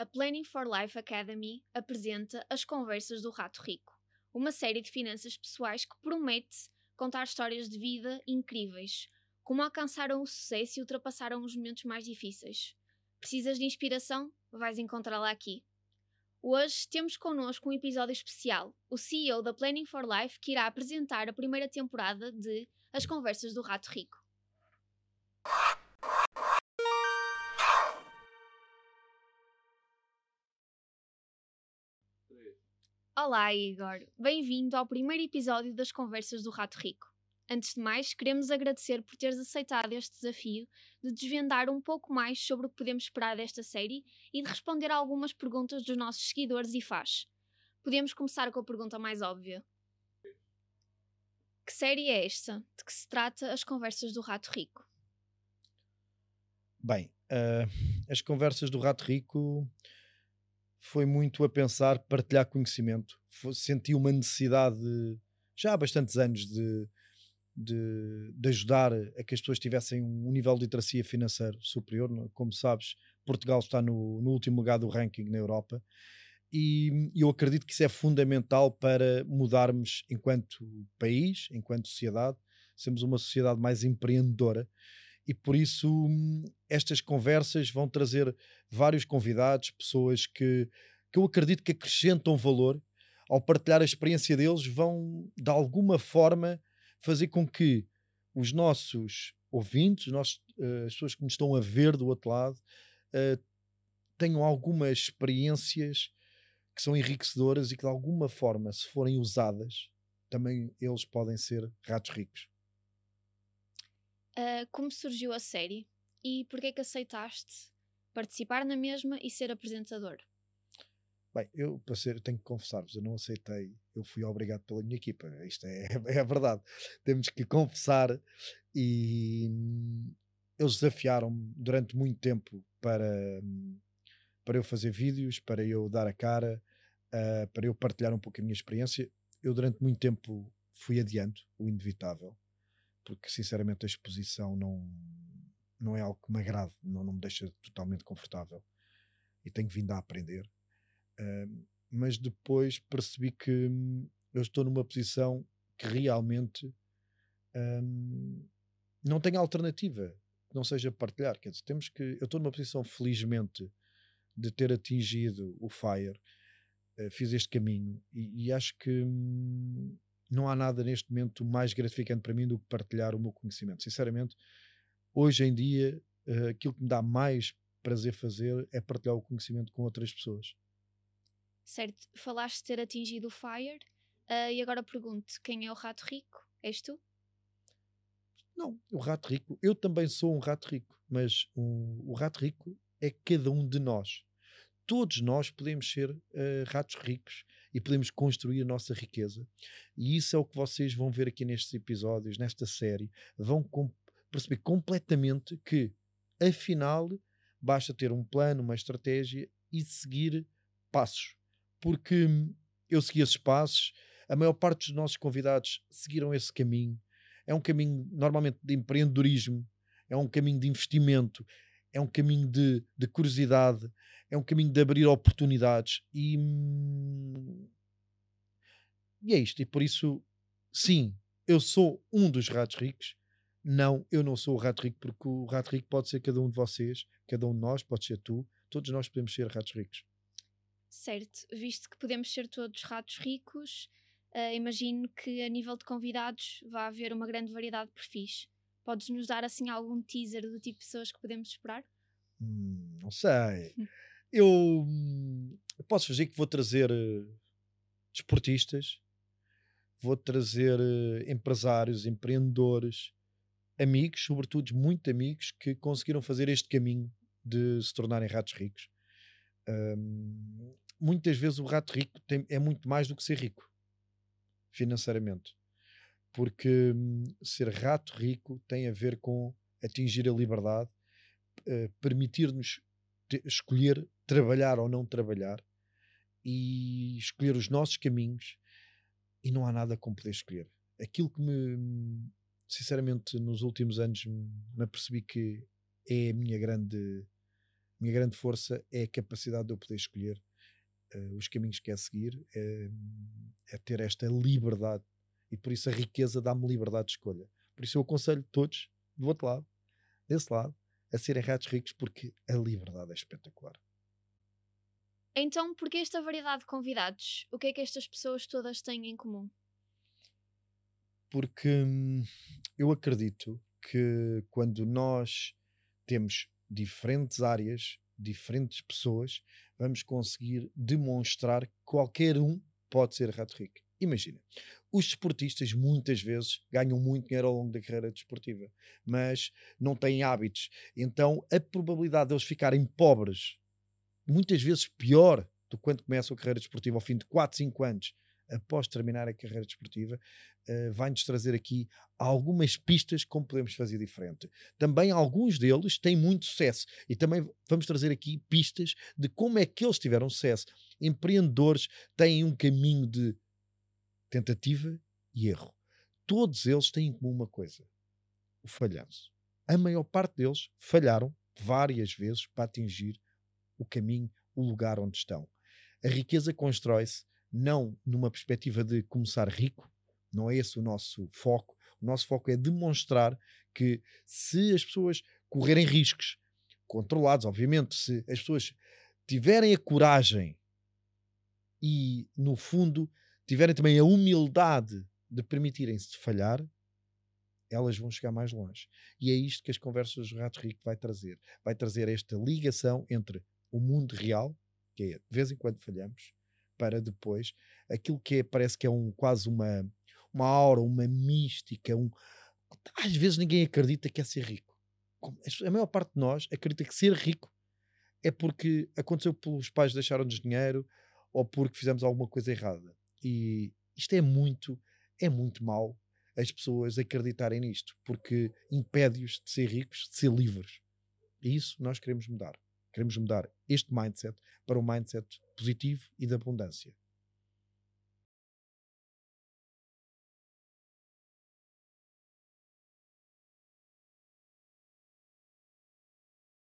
a Planning for Life Academy apresenta As Conversas do Rato Rico, uma série de finanças pessoais que promete contar histórias de vida incríveis, como alcançaram o sucesso e ultrapassaram os momentos mais difíceis. Precisas de inspiração? Vais encontrá-la aqui. Hoje temos connosco um episódio especial, o CEO da Planning for Life, que irá apresentar a primeira temporada de As Conversas do Rato Rico. Olá, Igor. Bem-vindo ao primeiro episódio das Conversas do Rato Rico. Antes de mais, queremos agradecer por teres aceitado este desafio de desvendar um pouco mais sobre o que podemos esperar desta série e de responder a algumas perguntas dos nossos seguidores e fãs. Podemos começar com a pergunta mais óbvia. Que série é esta? De que se trata as Conversas do Rato Rico? Bem, uh, as Conversas do Rato Rico foi muito a pensar partilhar conhecimento. senti uma necessidade, já há bastantes anos, de, de, de, ajudar a que as pessoas tivessem um nível de literacia financeira superior. Como sabes, Portugal está no, no último lugar do ranking na Europa. E eu acredito que isso é fundamental para mudarmos enquanto país, enquanto sociedade, sermos uma sociedade mais empreendedora e por isso hum, estas conversas vão trazer vários convidados, pessoas que, que eu acredito que acrescentam valor. Ao partilhar a experiência deles, vão de alguma forma fazer com que os nossos ouvintes, os nossos, uh, as pessoas que nos estão a ver do outro lado, uh, tenham algumas experiências que são enriquecedoras e que de alguma forma, se forem usadas, também eles podem ser ratos ricos uh, como surgiu a série e porquê é que aceitaste participar na mesma e ser apresentador? Bem, eu, para ser, tenho que confessar-vos, eu não aceitei, eu fui obrigado pela minha equipa, isto é, é a verdade. Temos que confessar e hum, eles desafiaram-me durante muito tempo para, hum, para eu fazer vídeos, para eu dar a cara, uh, para eu partilhar um pouco a minha experiência. Eu durante muito tempo fui adiando o inevitável porque sinceramente a exposição não, não é algo que me agrade, não, não me deixa totalmente confortável e tenho vindo a aprender. Uh, mas depois percebi que hum, eu estou numa posição que realmente um, não tenho alternativa que não seja partilhar. Quer dizer, temos que. Eu estou numa posição, felizmente, de ter atingido o FIRE, uh, fiz este caminho e, e acho que. Hum, não há nada neste momento mais gratificante para mim do que partilhar o meu conhecimento. Sinceramente, hoje em dia, uh, aquilo que me dá mais prazer fazer é partilhar o conhecimento com outras pessoas. Certo, falaste de ter atingido o FIRE uh, e agora pergunto: quem é o rato rico? És tu? Não, o rato rico, eu também sou um rato rico, mas o, o rato rico é cada um de nós. Todos nós podemos ser uh, ratos ricos e podemos construir a nossa riqueza. E isso é o que vocês vão ver aqui nestes episódios, nesta série. Vão com perceber completamente que, afinal, basta ter um plano, uma estratégia e seguir passos. Porque eu segui esses passos, a maior parte dos nossos convidados seguiram esse caminho. É um caminho normalmente de empreendedorismo, é um caminho de investimento, é um caminho de, de curiosidade, é um caminho de abrir oportunidades e, e é isto. E por isso, sim, eu sou um dos ratos ricos. Não, eu não sou o rato rico, porque o rato rico pode ser cada um de vocês, cada um de nós, pode ser tu, todos nós podemos ser ratos ricos. Certo, visto que podemos ser todos ratos ricos, uh, imagino que a nível de convidados vai haver uma grande variedade de perfis. Podes nos dar assim algum teaser do tipo de pessoas que podemos esperar? Hum, não sei. Eu hum, posso fazer que vou trazer uh, desportistas, vou trazer uh, empresários, empreendedores, amigos, sobretudo muito amigos, que conseguiram fazer este caminho de se tornarem ratos ricos. Um, muitas vezes o rato rico tem, é muito mais do que ser rico financeiramente porque hum, ser rato rico tem a ver com atingir a liberdade, uh, permitir-nos escolher trabalhar ou não trabalhar e escolher os nossos caminhos e não há nada como poder escolher. Aquilo que me, sinceramente, nos últimos anos me apercebi que é a minha grande, minha grande força é a capacidade de eu poder escolher uh, os caminhos que é seguir, é, é, ter esta liberdade. E por isso a riqueza dá-me liberdade de escolha. Por isso eu aconselho todos, do outro lado, desse lado, a serem ratos ricos, porque a liberdade é espetacular. Então, por que esta variedade de convidados? O que é que estas pessoas todas têm em comum? Porque hum, eu acredito que quando nós temos diferentes áreas, diferentes pessoas, vamos conseguir demonstrar que qualquer um pode ser rato rico. Imagina, os desportistas muitas vezes ganham muito dinheiro ao longo da carreira desportiva, mas não têm hábitos. Então a probabilidade de eles ficarem pobres, muitas vezes pior do que quando começam a carreira desportiva ao fim de 4, 5 anos, após terminar a carreira desportiva, uh, vai-nos trazer aqui algumas pistas como podemos fazer diferente. Também alguns deles têm muito sucesso e também vamos trazer aqui pistas de como é que eles tiveram sucesso. Empreendedores têm um caminho de tentativa e erro. Todos eles têm em comum uma coisa: o falhanço. A maior parte deles falharam várias vezes para atingir o caminho, o lugar onde estão. A riqueza constrói-se não numa perspectiva de começar rico, não é esse o nosso foco. O nosso foco é demonstrar que se as pessoas correrem riscos, controlados, obviamente, se as pessoas tiverem a coragem e, no fundo, tiverem também a humildade de permitirem-se falhar, elas vão chegar mais longe. E é isto que as conversas do Rato Rico vai trazer. Vai trazer esta ligação entre o mundo real, que é de vez em quando falhamos, para depois aquilo que é, parece que é um, quase uma, uma aura, uma mística, um, às vezes ninguém acredita que é ser rico. A maior parte de nós acredita que ser rico é porque aconteceu pelos pais deixaram-nos dinheiro ou porque fizemos alguma coisa errada. E isto é muito, é muito mau as pessoas acreditarem nisto, porque impede-os de ser ricos, de ser livres. E isso nós queremos mudar. Queremos mudar este mindset para um mindset positivo e de abundância.